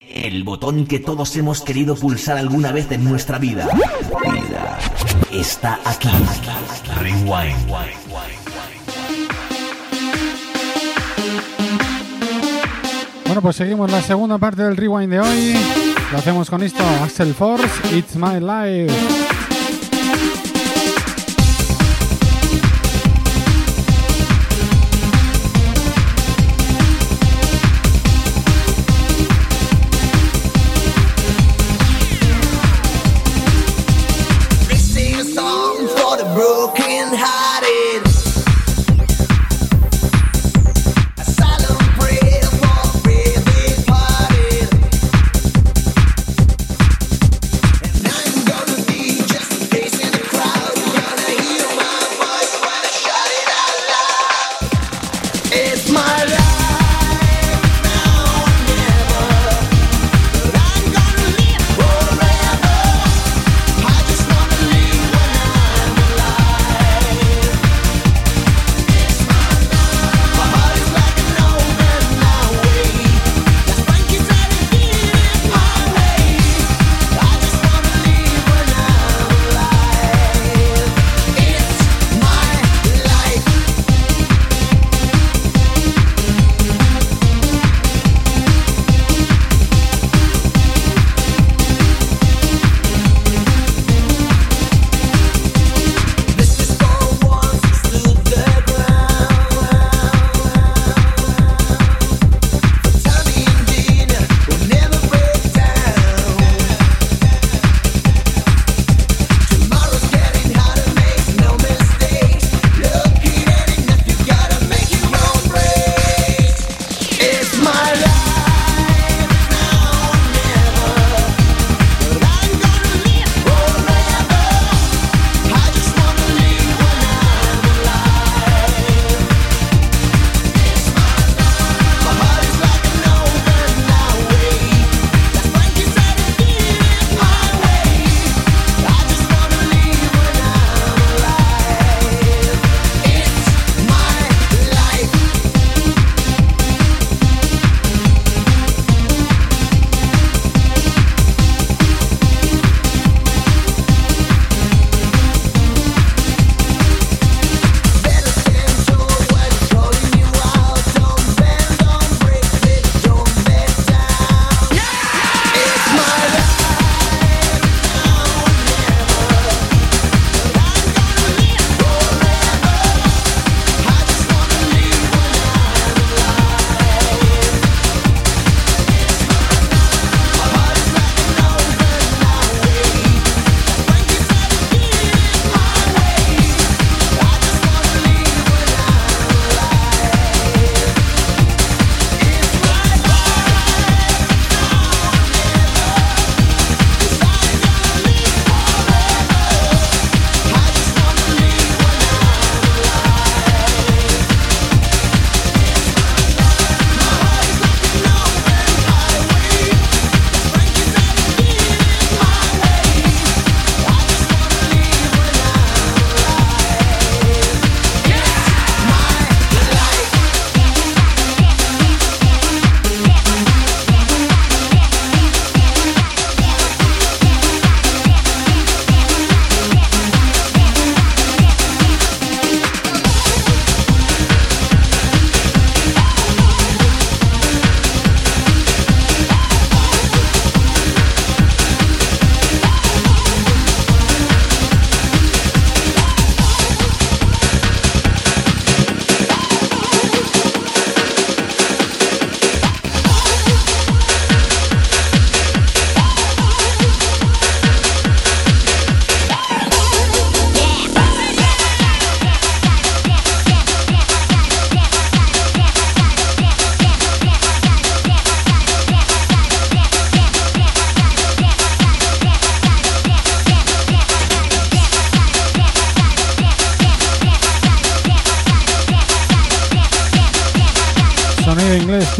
el botón que todos hemos querido pulsar alguna vez en nuestra vida. Vida. Está aquí. Rewind. Bueno, pues seguimos la segunda parte del rewind de hoy. Lo hacemos con esto, Axel Force, It's My Life.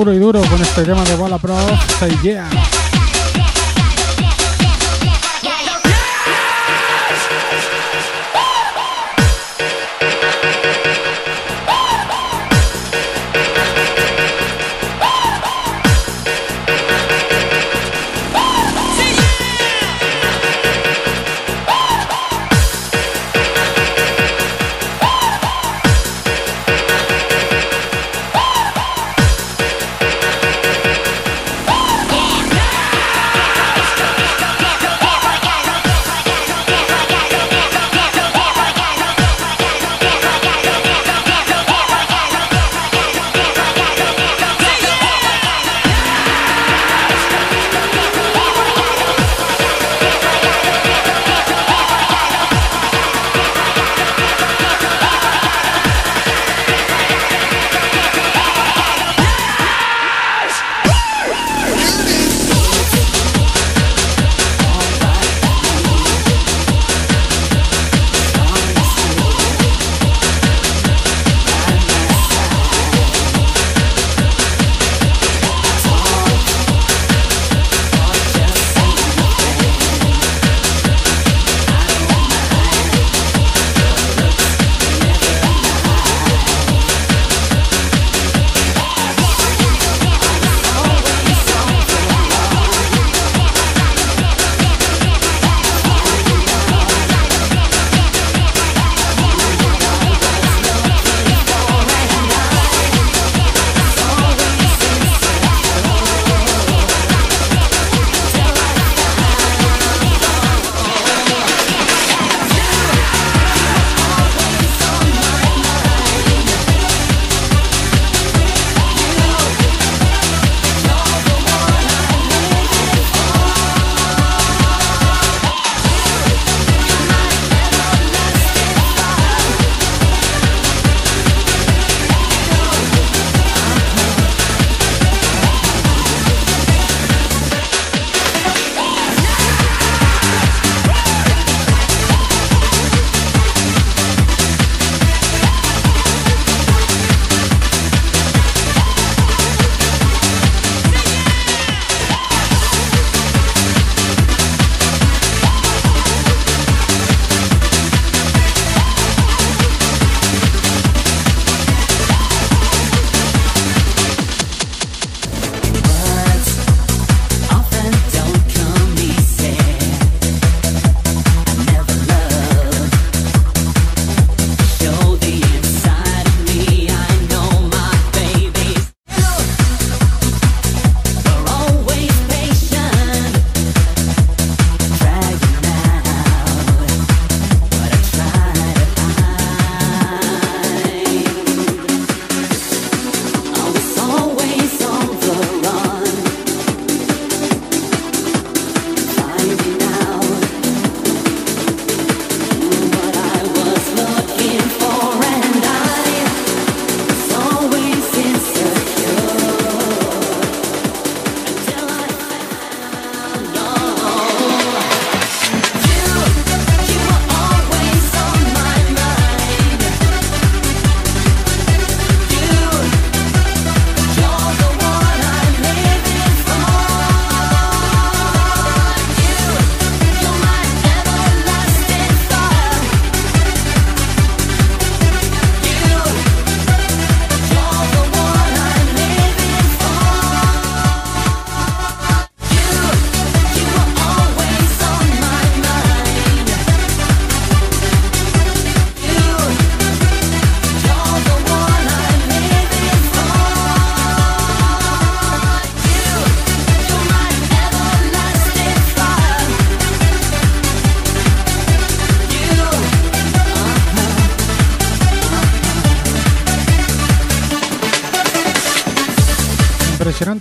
Puro y duro con este tema de Bola Pro, Say Yeah.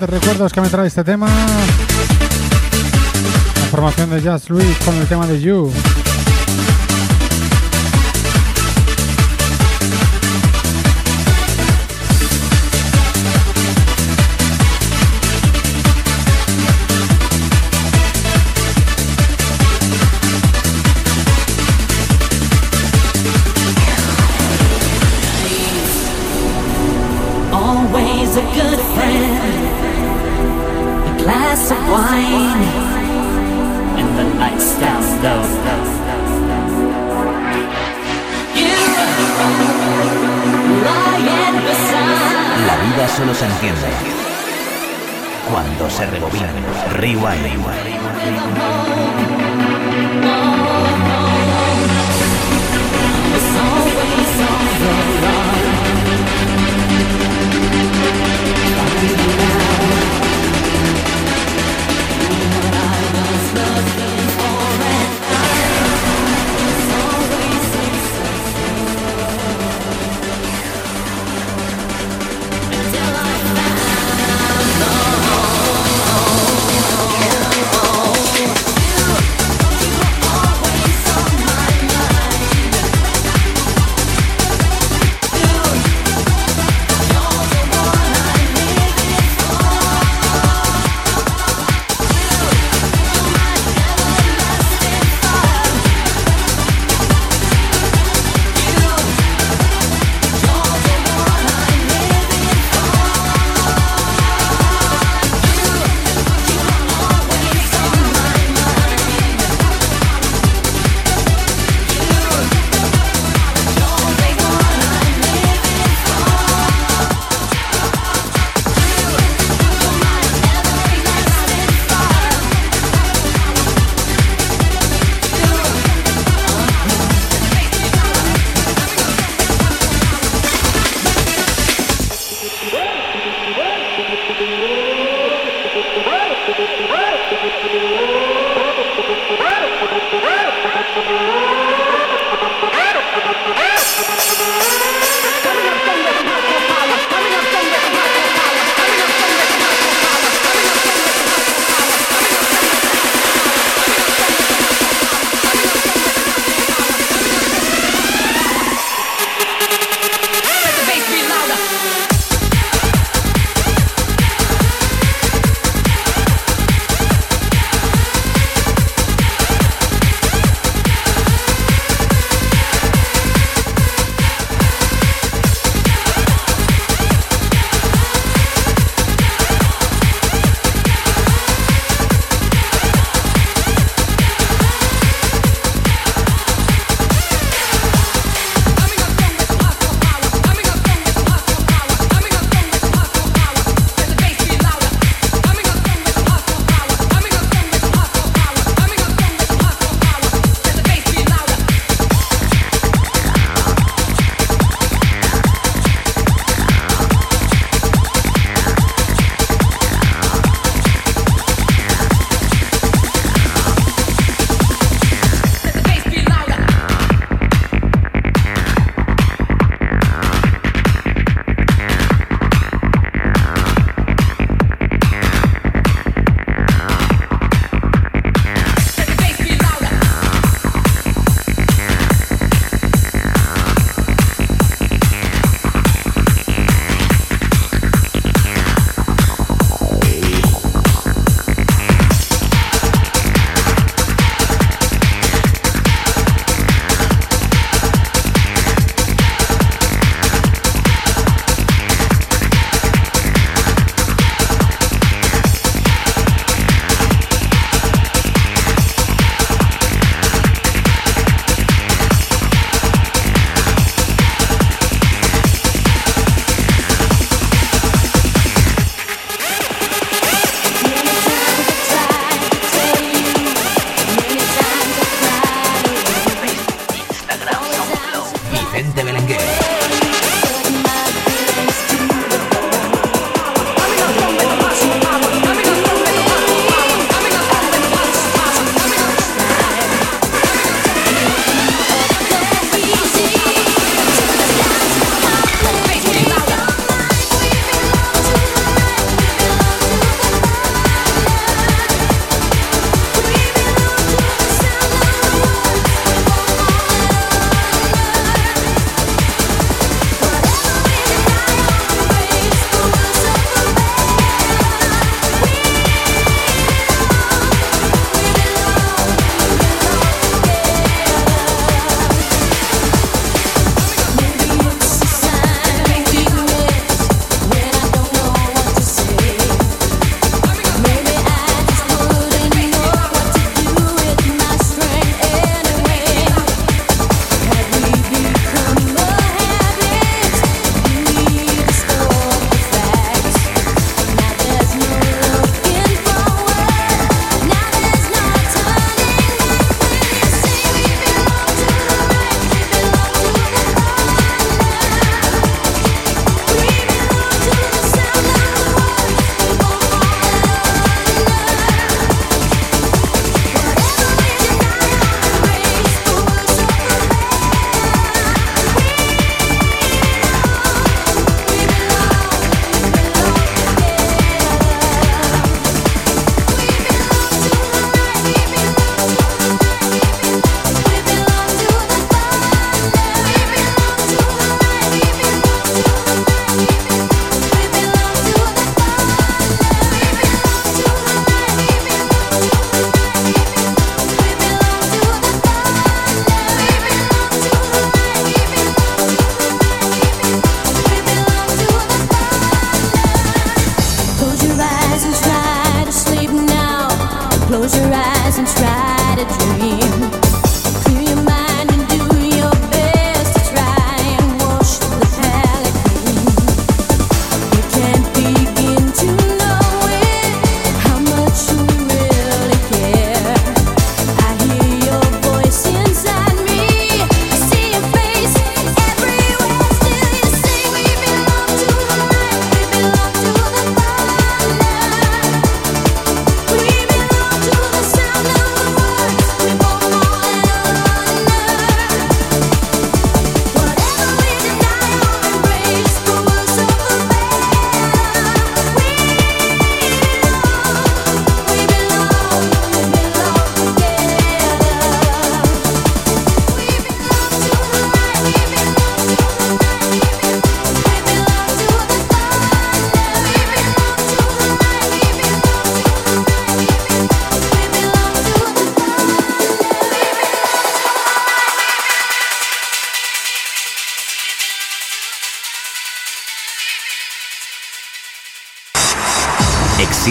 Recuerdos que me trae este tema. La formación de Jazz Luis con el tema de You.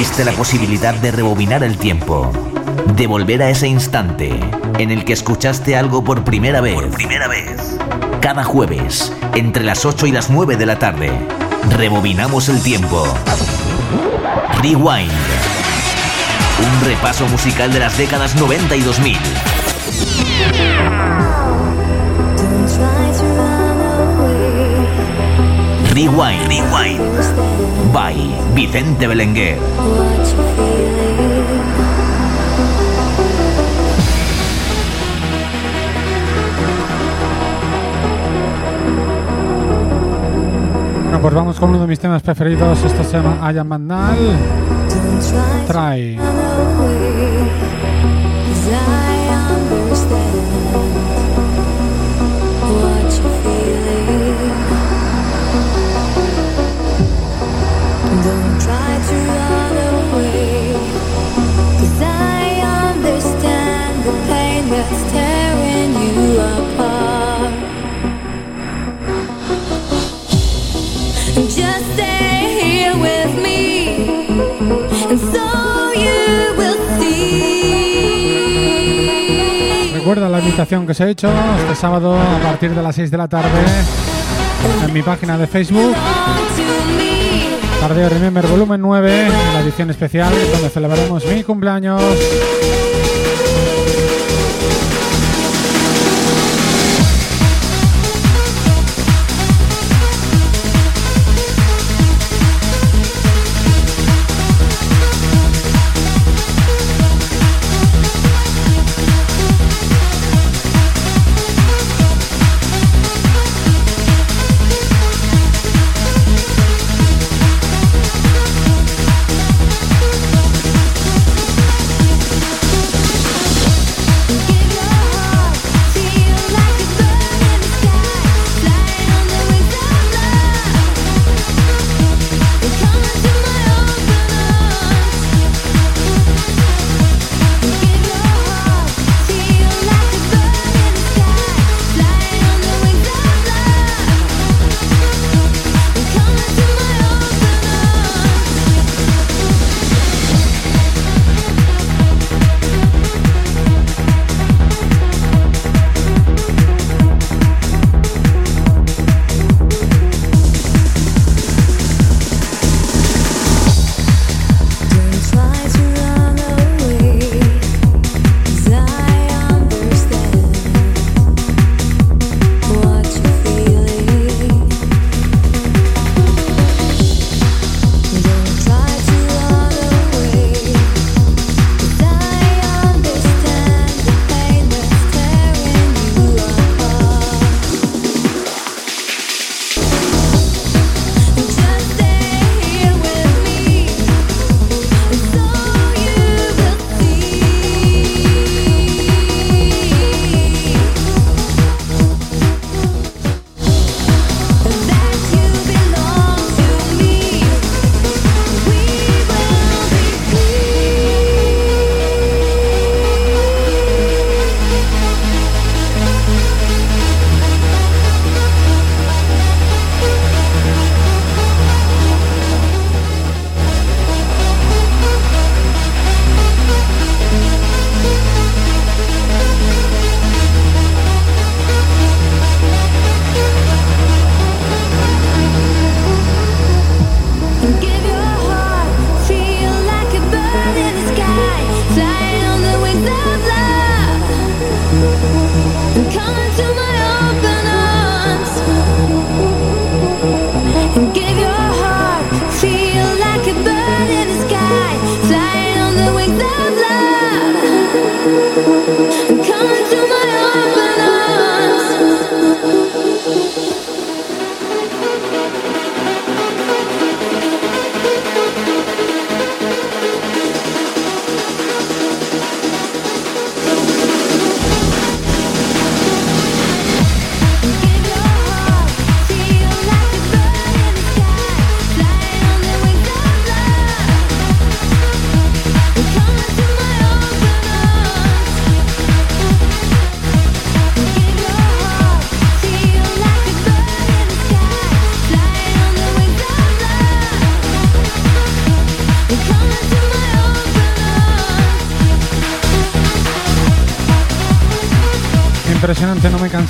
Existe la posibilidad de rebobinar el tiempo, de volver a ese instante en el que escuchaste algo por primera vez. Por primera vez. Cada jueves, entre las 8 y las 9 de la tarde, rebobinamos el tiempo. Rewind. Un repaso musical de las décadas 90 y 2000. Rewind, Rewind. By Vicente Belenguer. Bueno, pues vamos con uno de mis temas preferidos. Esto se llama I Am Mandal. Try. Recuerda la invitación que os he hecho este sábado a partir de las 6 de la tarde en mi página de Facebook. Tardeo Remember Volumen 9, la edición especial donde celebraremos mi cumpleaños.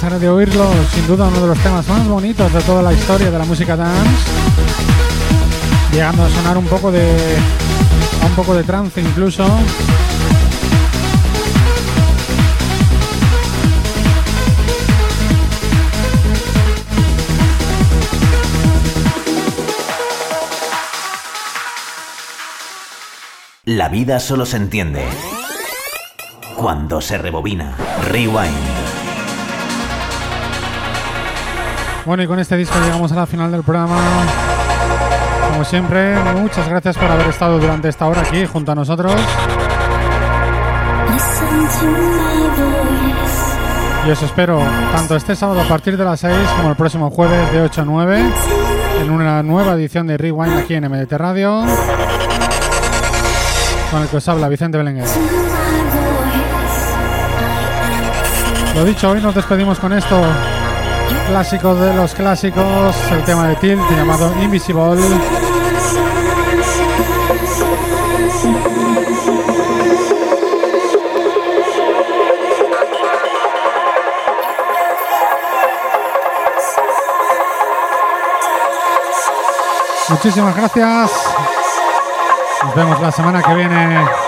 Cansaré de oírlo. Sin duda uno de los temas más bonitos de toda la historia de la música dance. Llegando a sonar un poco de. un poco de trance incluso. La vida solo se entiende cuando se rebobina. Rewind. Bueno, y con este disco llegamos a la final del programa. Como siempre, muchas gracias por haber estado durante esta hora aquí junto a nosotros. Y os espero tanto este sábado a partir de las 6 como el próximo jueves de 8 a 9 en una nueva edición de Rewind aquí en MDT Radio con el que os habla Vicente Belenguer. Lo dicho, hoy nos despedimos con esto. Clásico de los clásicos, el tema de Tilt llamado Invisible. Muchísimas gracias. Nos vemos la semana que viene.